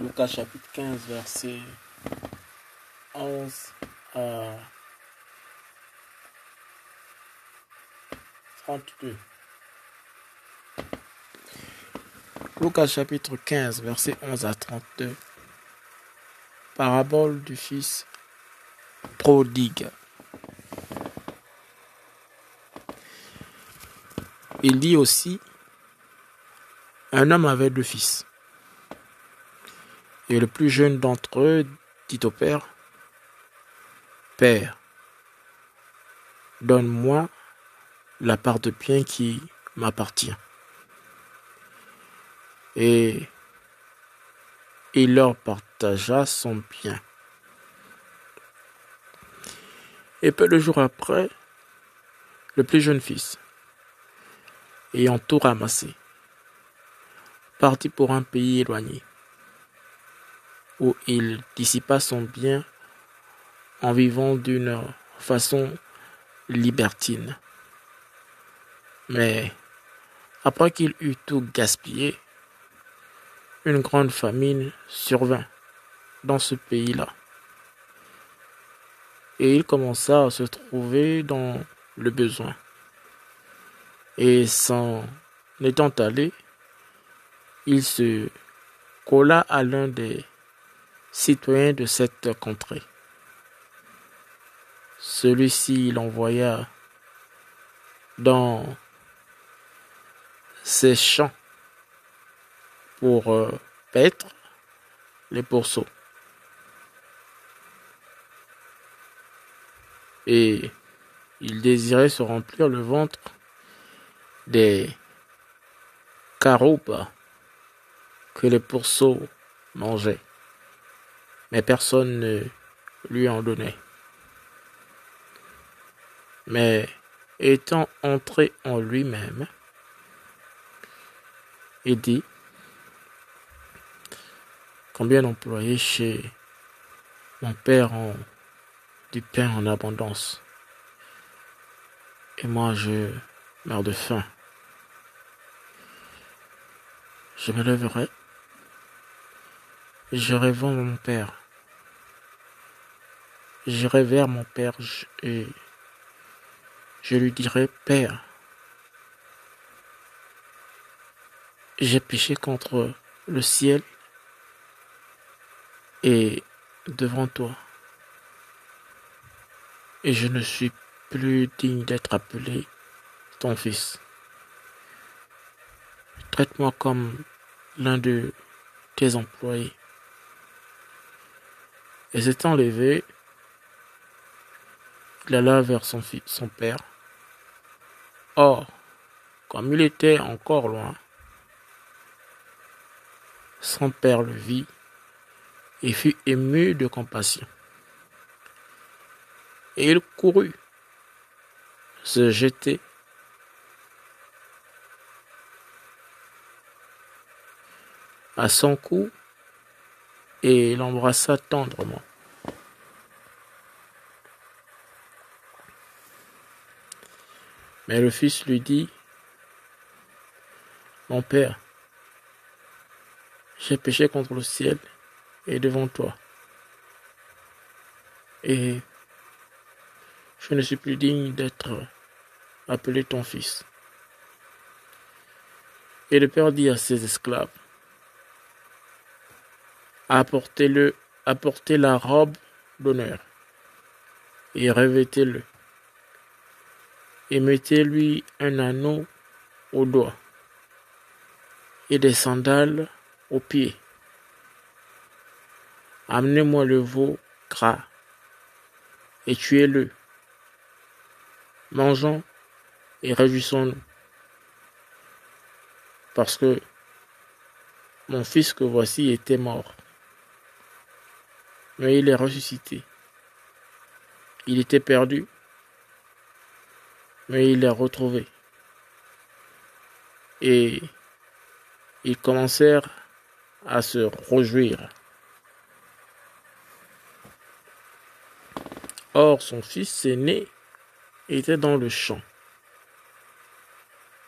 Lucas chapitre 15, verset 11 à 32. Lucas chapitre 15, verset 11 à 32. Parabole du fils prodigue. Il dit aussi, un homme avait deux fils. Et le plus jeune d'entre eux dit au père, Père, donne-moi la part de bien qui m'appartient. Et il leur partagea son bien. Et peu de jours après, le plus jeune fils, ayant tout ramassé, partit pour un pays éloigné, où il dissipa son bien en vivant d'une façon libertine. Mais après qu'il eut tout gaspillé, une grande famine survint dans ce pays-là. Et il commença à se trouver dans le besoin. Et s'en étant allé, il se colla à l'un des citoyens de cette contrée. Celui-ci l'envoya dans ses champs pour euh, paître les pourceaux. Et il désirait se remplir le ventre des caroupes que les pourceaux mangeaient. Mais personne ne lui en donnait. Mais étant entré en lui-même, il dit, combien d'employés chez mon père ont du pain en abondance, et moi je meurs de faim. Je me lèverai je vers mon père. J'irai vers mon père et je lui dirai, Père, j'ai péché contre le ciel et devant toi. Et je ne suis plus digne d'être appelé ton fils. Traite-moi comme l'un de tes employés. Et s'étant levé, il alla vers son, père. Or, comme il était encore loin, son père le vit et fut ému de compassion. Et il courut se jeter à son cou et l'embrassa tendrement. Mais le fils lui dit, Mon père, j'ai péché contre le ciel et devant toi. Et je ne suis plus digne d'être appelé ton fils. Et le père dit à ses esclaves, apportez-le, apportez la robe d'honneur et revêtez-le et mettez-lui un anneau au doigt et des sandales aux pieds. Amenez-moi le veau gras et tuez-le. Mangeons et réjouissons-nous. Parce que mon fils que voici était mort, mais il est ressuscité. Il était perdu, mais il l'a retrouvé. Et ils commencèrent à se réjouir. Or, son fils aîné était dans le champ.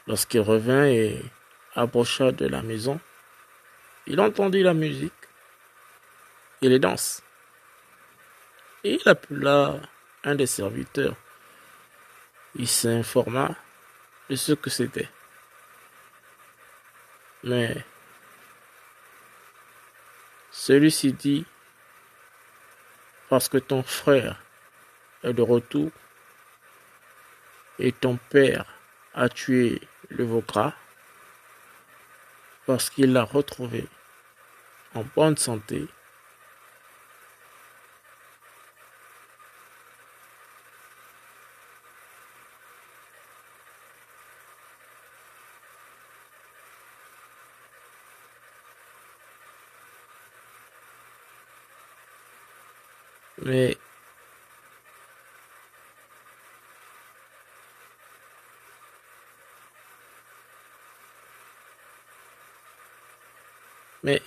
Lorsqu'il revint et approcha de la maison, il entendit la musique et les danses. Et il appela un des serviteurs. Il s'informa de ce que c'était. Mais celui-ci dit, parce que ton frère est de retour et ton père a tué le Vokra, parce qu'il l'a retrouvé en bonne santé Mais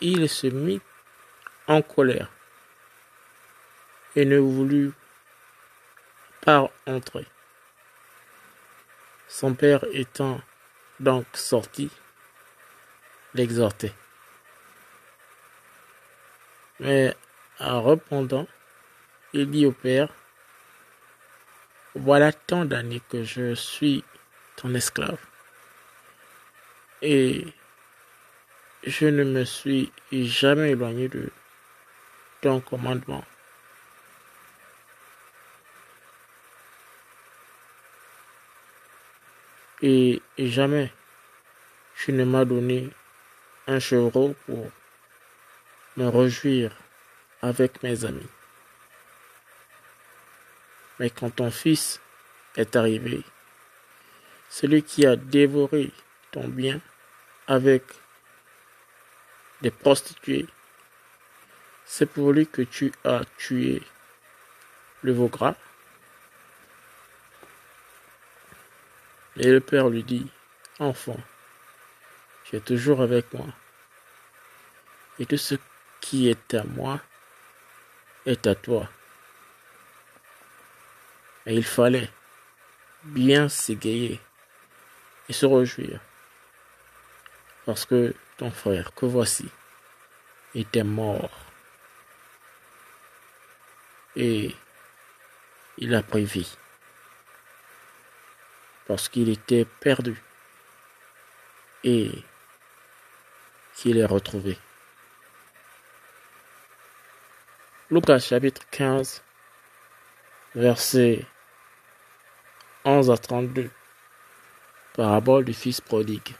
il se mit en colère et ne voulut pas entrer. Son père étant donc sorti, l'exhortait. Mais en répondant, il dit au Père, voilà tant d'années que je suis ton esclave. Et je ne me suis jamais éloigné de ton commandement. Et jamais tu ne m'as donné un chevreau pour me réjouir avec mes amis. Mais quand ton fils est arrivé, celui qui a dévoré ton bien avec des prostituées, c'est pour lui que tu as tué le veau gras. Et le père lui dit, enfant, tu es toujours avec moi. Et tout ce qui est à moi est à toi. Et il fallait bien s'égayer et se réjouir. Parce que ton frère, que voici, était mort. Et il a pris vie. Parce qu'il était perdu. Et qu'il est retrouvé. Lucas chapitre 15, verset 11 à 32. Parabole du Fils prodigue.